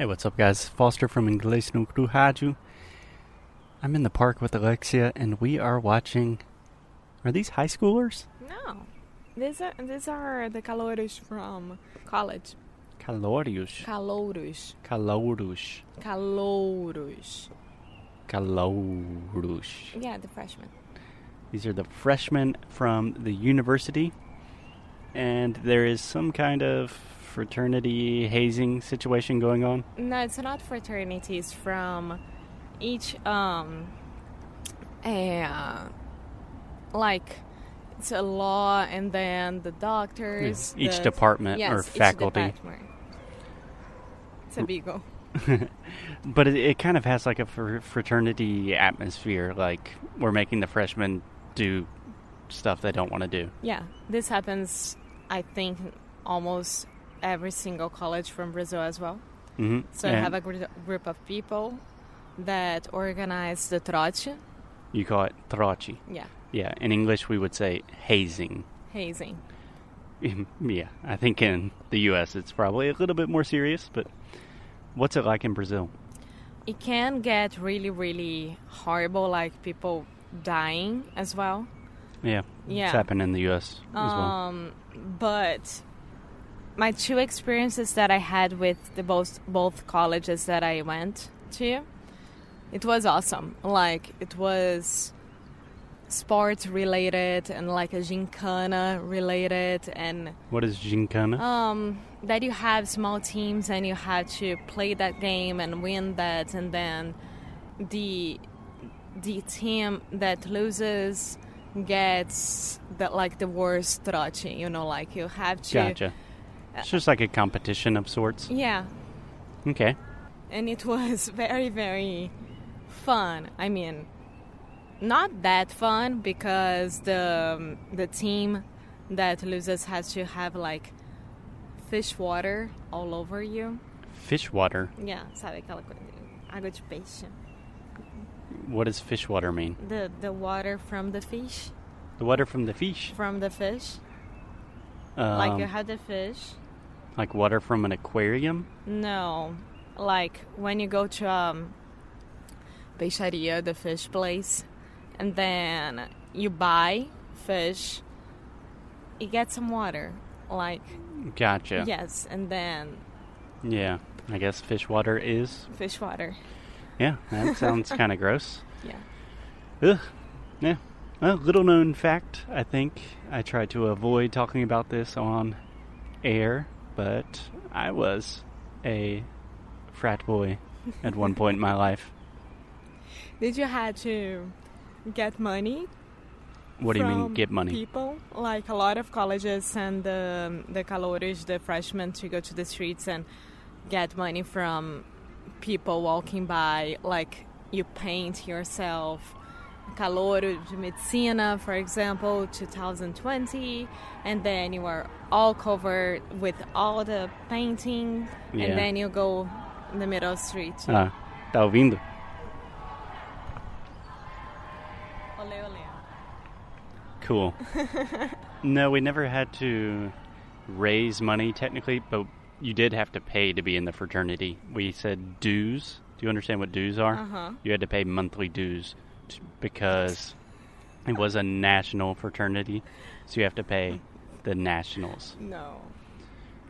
Hey, what's up, guys? Foster from Inglês no Rádio. I'm in the park with Alexia, and we are watching. Are these high schoolers? No, these are these are the calouros from college. Calorius. Calouros, Calouros. calouros. Calouros. Yeah, the freshmen. These are the freshmen from the university, and there is some kind of fraternity hazing situation going on. No, it's not fraternities from each um uh, like it's a law and then the doctors. Each the- department yes, or faculty. department. It's a beagle. But it, it kind of has like a fr- fraternity atmosphere. Like we're making the freshmen do stuff they don't want to do. Yeah, this happens. I think almost every single college from Brazil as well. hmm So I have a gr- group of people that organize the trote. you call it trochi. Yeah, Yeah, in English we would say hazing. hazing. yeah, I think in the U.S. it's probably a little bit more serious. But what's it like in Brazil? It can get really, really horrible, like people dying as well. Yeah, Yeah. it's happened in the U.S. as well. Um, but my two experiences that I had with the both both colleges that I went to, it was awesome. Like it was sports related and like a gincana related and What is gincana? um, that you have small teams and you have to play that game and win that and then the the team that loses gets that like the worst trote you know like you have to gotcha. It's just like a competition of sorts. yeah Okay. and it was very very fun i mean not that fun because the um, the team that loses has to have like fish water all over you Fish water. yeah sabe aquela coisa água de peixe What does fish water mean? the the water from the fish The water from the fish. from the fish Um, like you have the fish like water from an aquarium. No, like when you go to um, peixaria, the fish place, and then you buy fish, you get some water, like Gotcha. yes, and then Yeah. I guess fish water is. fish water. Yeah, that sounds kind of gross. Yeah. Ugh. Yeah. A little known fact, I think. I try to avoid talking about this on air, but I was a frat boy at one point in my life. Did you have to get money? What do you mean, get money? People like a lot of colleges send the the calouros, the freshmen, to go to the streets and get money from people walking by. Like you paint yourself. Calouro de Medicina, for example, 2020, and then you are all covered with all the painting, Yeah. and then you go in the middle street. Ah, tá ouvindo? Ole, ole. Cool. no, we never had to raise money technically, but you did have to pay to be in the fraternity. We said dues. Do you understand what dues are? Uh-huh. You had to pay monthly dues because it was a national fraternity, so you have to pay the nationals. No.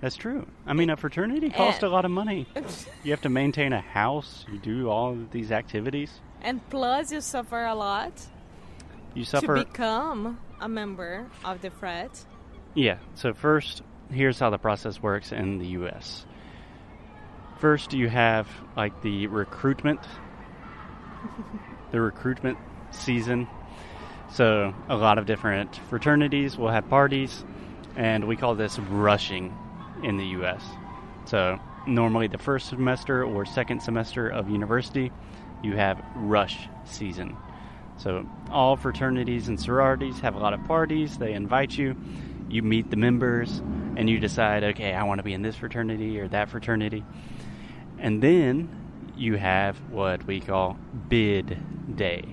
That's true. I mean, a fraternity costs a lot of money. You have to maintain a house. You do all these activities. And plus, you suffer a lot. You suffer. to become a member of the frat. Yeah. So first, here's how the process works in the U.S. First, you have like the recruitment, the recruitment season. So a lot of different fraternities will have parties, and we call this rushing in the U.S. So normally the first semester or second semester of university, you have rush season. So all fraternities and sororities have a lot of parties. They invite you. You meet the members, and you decide, okay, I want to be in this fraternity or that fraternity. And then you have what we call bid day.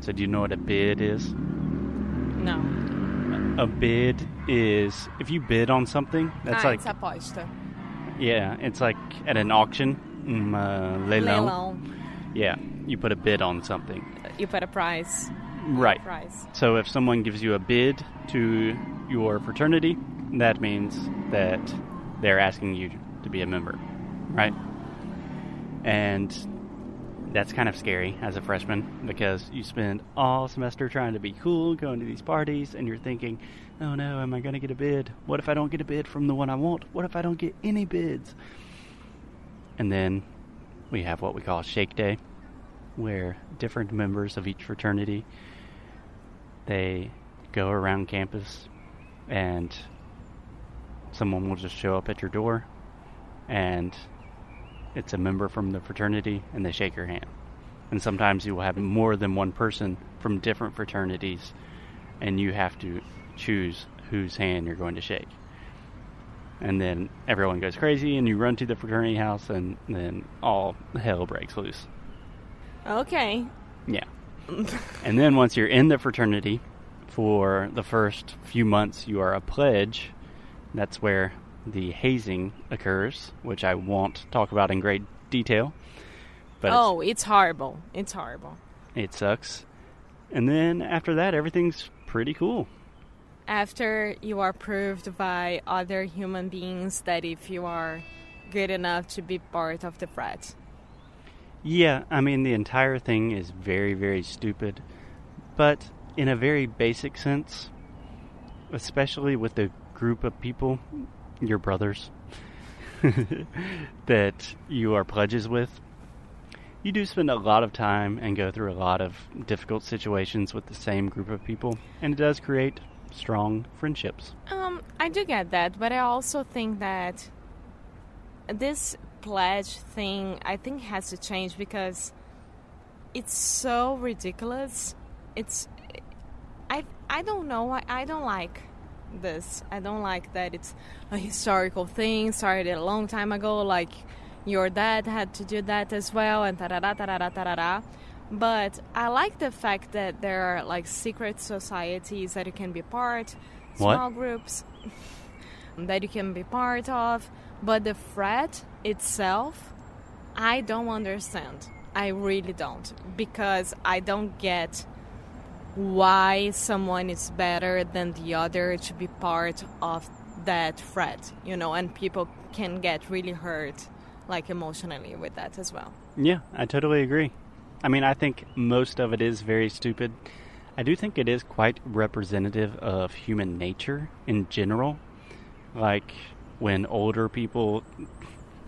So do you know what a bid is? No. A bid is if you bid on something, that's ah, like it's aposta. yeah, it's like at an auction. mm, uh, leilão. Leilão. Yeah, you put a bid on something. You put a price. Right. Price. So if someone gives you a bid to your fraternity, that means that they're asking you to be a member, right? And that's kind of scary as a freshman because you spend all semester trying to be cool, going to these parties, and you're thinking, oh no, am I going to get a bid? What if I don't get a bid from the one I want? What if I don't get any bids? And then we have what we call Shake Day, where different members of each fraternity they go around campus and someone will just show up at your door and it's a member from the fraternity and they shake your hand. And sometimes you will have more than one person from different fraternities and you have to choose whose hand you're going to shake. And then everyone goes crazy and you run to the fraternity house and then all hell breaks loose. Okay. Yeah. and then once you're in the fraternity for the first few months, you are a pledge. That's where the hazing occurs, which I won't talk about in great detail. But it's- oh, it's horrible. It's horrible. it sucks. And then after that, everything's pretty cool. After you are proved by other human beings that if you are good enough to be part of the frat. Yeah, I mean, the entire thing is very, very stupid. But in a very basic sense, especially with the group of people, your brothers, that you are pledges with, you do spend a lot of time and go through a lot of difficult situations with the same group of people, and it does create strong friendships. Um, I do get that, but I also think that this pledge thing I think has to change because it's so ridiculous. It's I I don't know. I, I don't like this. I don't like that it's a historical thing started a long time ago. Like your dad had to do that as well, and ta da da da da da da. But I like the fact that there are like secret societies that you can be part, What? small groups that you can be part of. But the threat itself, I don't understand. I really don't. Because I don't get why someone is better than the other to be part of that frat, you know, and people can get really hurt, like emotionally, with that as well. Yeah, I totally agree. I mean, I think most of it is very stupid. I do think it is quite representative of human nature in general. Like when older people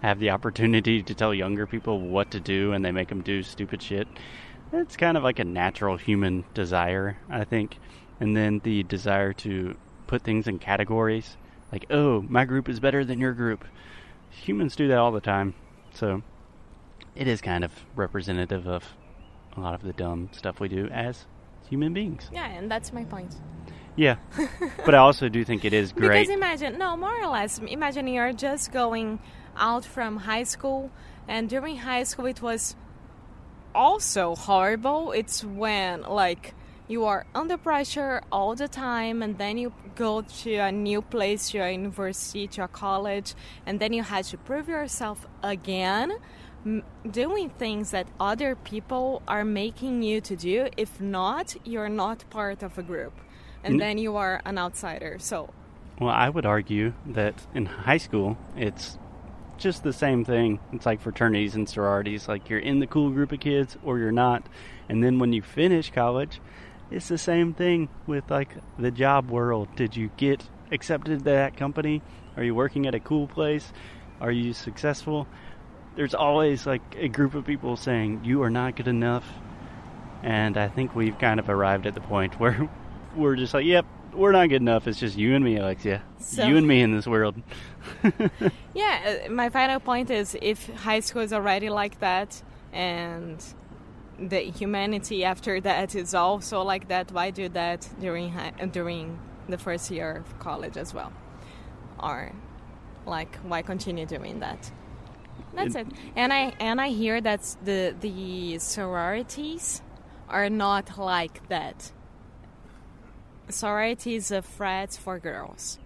have the opportunity to tell younger people what to do and they make them do stupid shit. It's kind of like a natural human desire, I think. And then the desire to put things in categories like, oh, my group is better than your group. Humans do that all the time. So it is kind of representative of a lot of the dumb stuff we do as human beings. Yeah, and that's my point. Yeah. but I also do think it is great. Because imagine, no, more or less, imagine you're just going out from high school, and during high school it was also horrible. It's when, like, you are under pressure all the time, and then you go to a new place, to a university, to a college, and then you had to prove yourself again. Doing things that other people are making you to do. If not, you're not part of a group, and then you are an outsider. So Well, I would argue that in high school, it's just the same thing. It's like fraternities and sororities. Like you're in the cool group of kids or you're not. And then when you finish college, it's the same thing with like the job world. Did you get accepted to that company? Are you working at a cool place? Are you successful? There's always like a group of people saying you are not good enough. And I think we've kind of arrived at the point where we're just like, yep, we're not good enough. It's just you and me, Alexia. So- you and me in this world. Yeah, uh, my final point is if high school is already like that and the humanity after that is also like that, why do that during hi- uh, during the first year of college as well? Or like why continue doing that? That's it. And I and I hear that the the sororities are not like that. Sororities are frats for girls.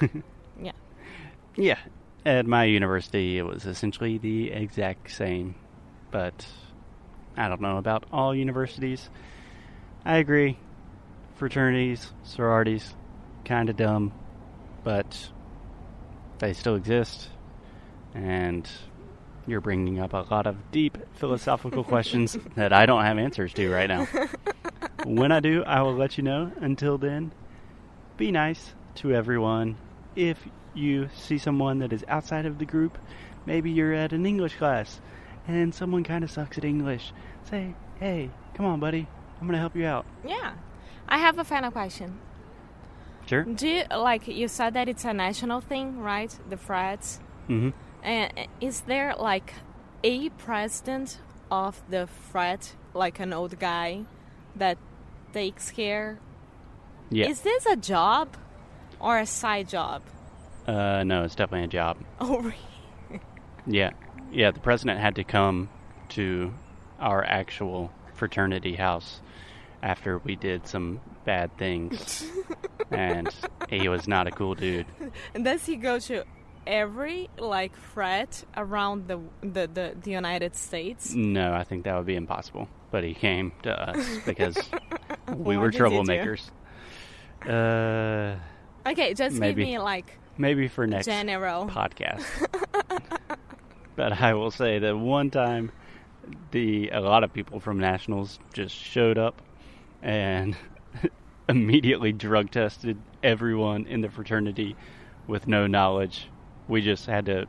yeah. yeah. at my university, it was essentially the exact same. But I don't know about all universities. I agree. Fraternities, sororities, kind of dumb, but they still exist. And you're bringing up a lot of deep philosophical questions that I don't have answers to right now. when I do, I will let you know. Until then, be nice to everyone. If you see someone that is outside of the group, maybe you're at an English class and someone kind of sucks at English, say, hey, come on, buddy, I'm going to help you out. Yeah. I have a final question. Sure. Do you, like you said that it's a national thing, right? The frats. Mm-hmm. And is there like a president of the frat, like an old guy, that takes care? Yeah. Is this a job or a side job? uh, no, it's definitely a job. Oh, really? Yeah. Yeah, the president had to come to our actual fraternity house after we did some bad things. and he was not a cool dude. And does he go to every like frat around the the, the, the United States? No, I think that would be impossible. But he came to us because we were did he do? troublemakers. Uh, Okay, just Maybe. give me like maybe for next general. podcast. but I will say that one time, the a lot of people from nationals just showed up and immediately drug tested everyone in the fraternity with no knowledge. We just had to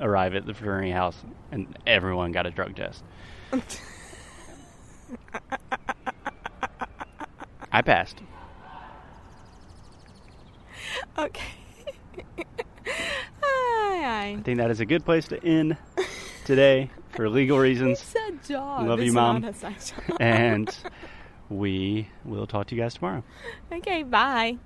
arrive at the fraternity house, and everyone got a drug test. I passed. Okay. I think that is a good place to end today for legal reasons. It's a job. Love you, Mom. Not a side job. and we will talk to you guys tomorrow. okay, bye.